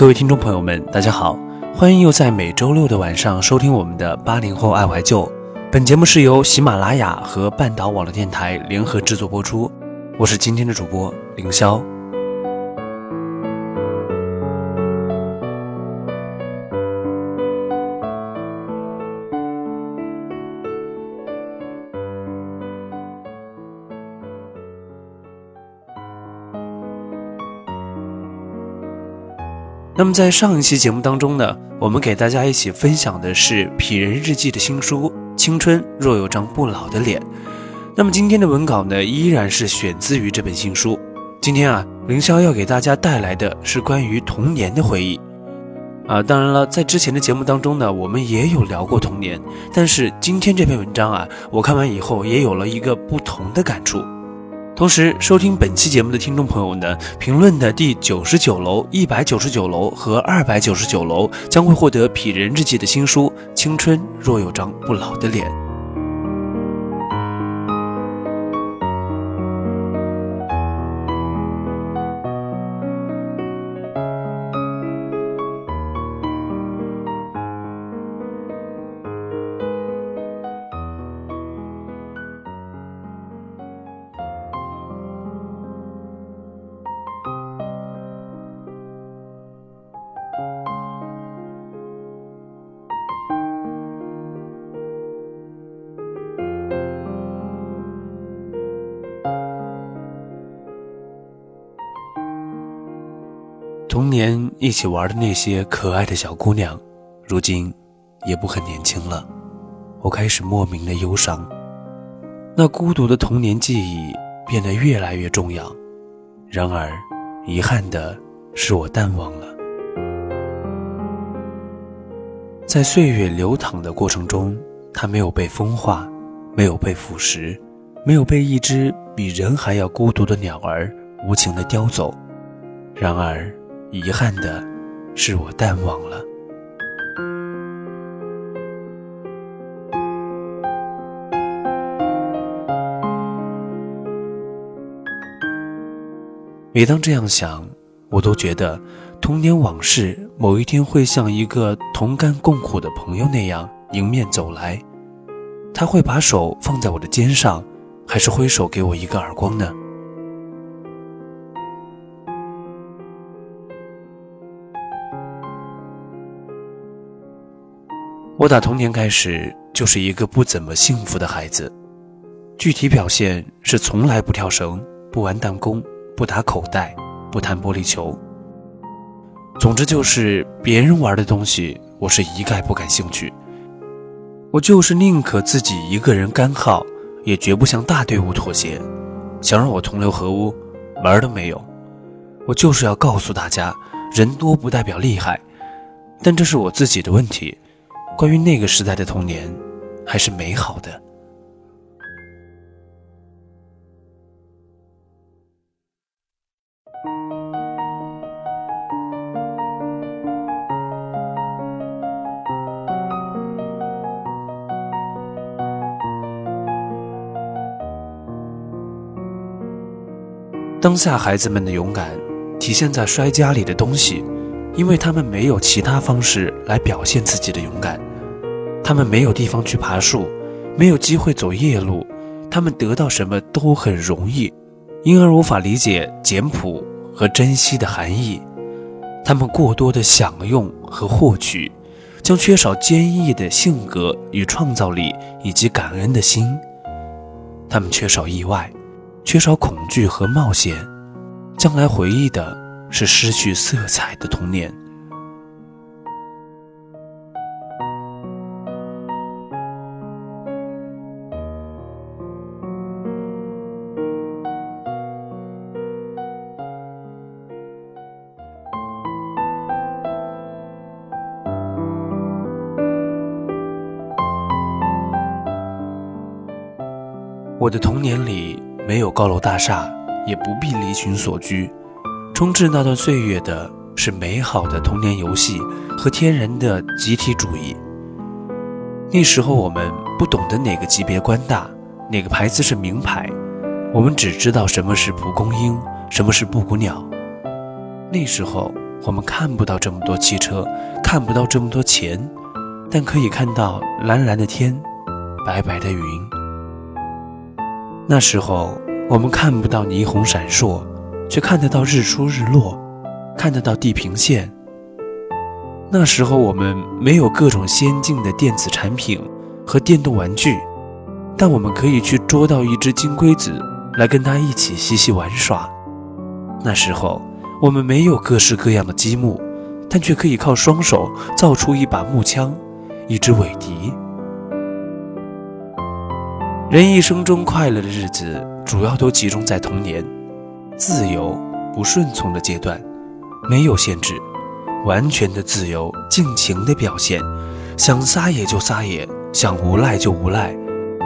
各位听众朋友们，大家好，欢迎又在每周六的晚上收听我们的八零后爱怀旧。本节目是由喜马拉雅和半岛网络电台联合制作播出，我是今天的主播凌霄。那么在上一期节目当中呢，我们给大家一起分享的是《痞人日记》的新书《青春若有张不老的脸》。那么今天的文稿呢，依然是选自于这本新书。今天啊，凌霄要给大家带来的是关于童年的回忆。啊，当然了，在之前的节目当中呢，我们也有聊过童年，但是今天这篇文章啊，我看完以后也有了一个不同的感触。同时，收听本期节目的听众朋友呢，评论的第九十九楼、一百九十九楼和二百九十九楼将会获得《痞人日记》的新书《青春若有张不老的脸》。童年一起玩的那些可爱的小姑娘，如今也不很年轻了。我开始莫名的忧伤，那孤独的童年记忆变得越来越重要。然而，遗憾的是，我淡忘了。在岁月流淌的过程中，它没有被风化，没有被腐蚀，没有被一只比人还要孤独的鸟儿无情的叼走。然而，遗憾的是，我淡忘了。每当这样想，我都觉得童年往事某一天会像一个同甘共苦的朋友那样迎面走来。他会把手放在我的肩上，还是挥手给我一个耳光呢？我打童年开始就是一个不怎么幸福的孩子，具体表现是从来不跳绳、不玩弹弓、不打口袋、不弹玻璃球。总之就是别人玩的东西，我是一概不感兴趣。我就是宁可自己一个人干耗，也绝不向大队伍妥协。想让我同流合污，门都没有。我就是要告诉大家，人多不代表厉害，但这是我自己的问题。关于那个时代的童年，还是美好的。当下孩子们的勇敢，体现在摔家里的东西，因为他们没有其他方式来表现自己的勇敢。他们没有地方去爬树，没有机会走夜路，他们得到什么都很容易，因而无法理解简朴和珍惜的含义。他们过多的享用和获取，将缺少坚毅的性格与创造力以及感恩的心。他们缺少意外，缺少恐惧和冒险，将来回忆的是失去色彩的童年。我的童年里没有高楼大厦，也不必离群索居，充斥那段岁月的是美好的童年游戏和天然的集体主义。那时候我们不懂得哪个级别官大，哪个牌子是名牌，我们只知道什么是蒲公英，什么是布谷鸟。那时候我们看不到这么多汽车，看不到这么多钱，但可以看到蓝蓝的天，白白的云。那时候我们看不到霓虹闪烁，却看得到日出日落，看得到地平线。那时候我们没有各种先进的电子产品和电动玩具，但我们可以去捉到一只金龟子，来跟它一起嬉戏玩耍。那时候我们没有各式各样的积木，但却可以靠双手造出一把木枪，一支尾笛。人一生中快乐的日子，主要都集中在童年，自由不顺从的阶段，没有限制。完全的自由，尽情的表现，想撒野就撒野，想无赖就无赖，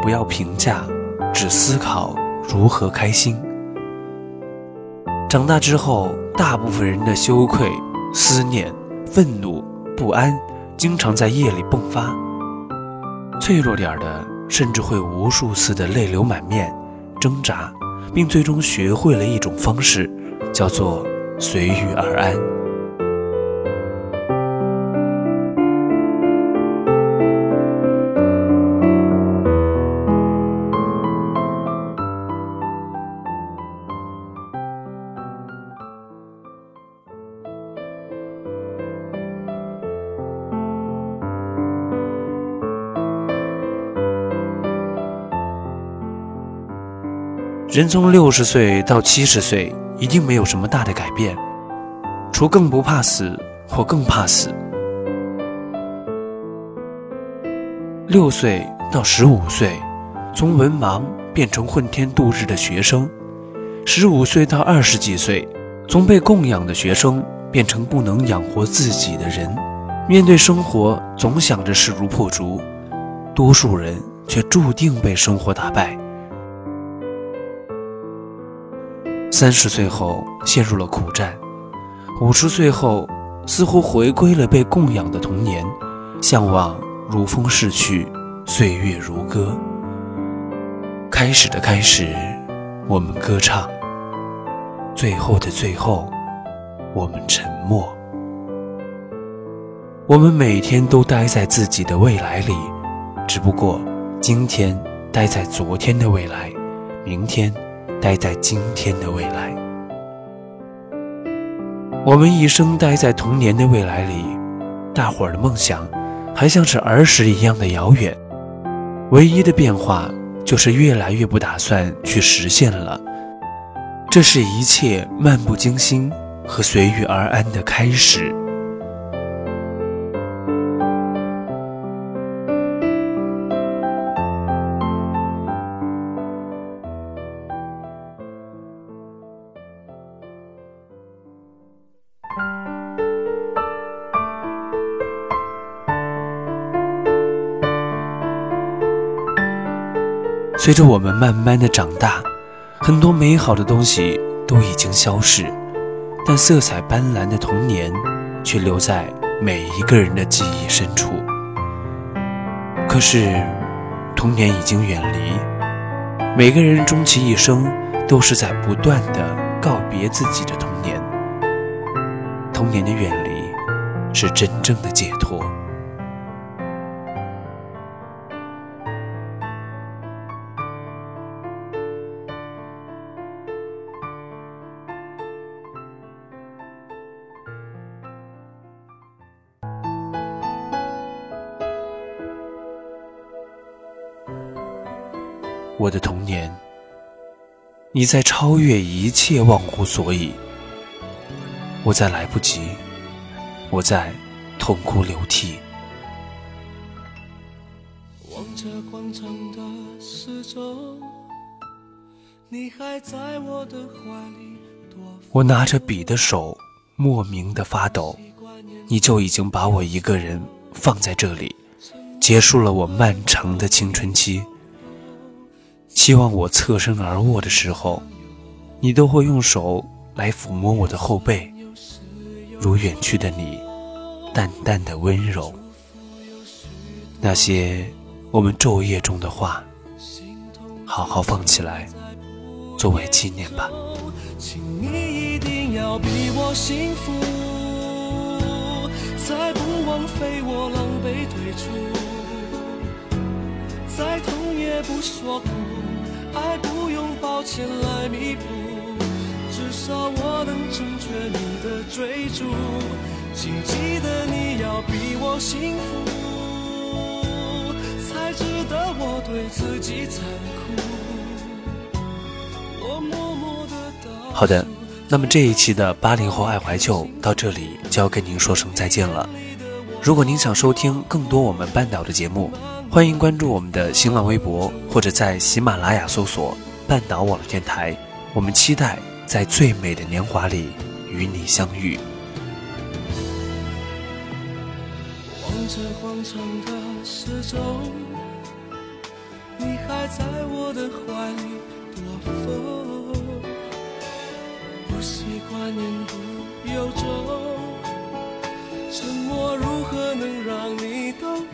不要评价，只思考如何开心。长大之后，大部分人的羞愧、思念、愤怒、不安，经常在夜里迸发。脆弱点的，甚至会无数次的泪流满面，挣扎，并最终学会了一种方式，叫做随遇而安。人从六十岁到七十岁，一定没有什么大的改变，除更不怕死或更怕死。六岁到十五岁，从文盲变成混天度日的学生；十五岁到二十几岁，从被供养的学生变成不能养活自己的人。面对生活，总想着势如破竹，多数人却注定被生活打败。三十岁后陷入了苦战，五十岁后似乎回归了被供养的童年，向往如风逝去，岁月如歌。开始的开始，我们歌唱；最后的最后，我们沉默。我们每天都待在自己的未来里，只不过今天待在昨天的未来，明天。待在今天的未来，我们一生待在童年的未来里，大伙儿的梦想还像是儿时一样的遥远，唯一的变化就是越来越不打算去实现了。这是一切漫不经心和随遇而安的开始。随着我们慢慢的长大，很多美好的东西都已经消逝，但色彩斑斓的童年却留在每一个人的记忆深处。可是，童年已经远离，每个人终其一生都是在不断的告别自己的童年。童年的远离，是真正的解脱。我的童年，你在超越一切，忘乎所以；我在来不及，我在痛哭流涕。望着广场的四周，你还在我的怀里。我拿着笔的手莫名的发抖，你就已经把我一个人放在这里，结束了我漫长的青春期。希望我侧身而卧的时候，你都会用手来抚摸我的后背，如远去的你，淡淡的温柔。那些我们昼夜中的话，好好放起来，作为纪念吧。请你一定要比我幸福。才不枉费我狼狈退出。再痛也不说苦，爱不用抱歉来弥补，至少我能成全你的追逐。请记得你要比我幸福，才值得我对自己残酷。我默默的好的，那么这一期的八零后爱怀旧到这里就要跟您说声再见了。如果您想收听更多我们半岛的节目，欢迎关注我们的新浪微博，或者在喜马拉雅搜索“半岛网络电台”。我们期待在最美的年华里与你相遇。望着广场的时钟，你还在我的怀里躲风，不习惯言不由衷，沉默如何能让你懂？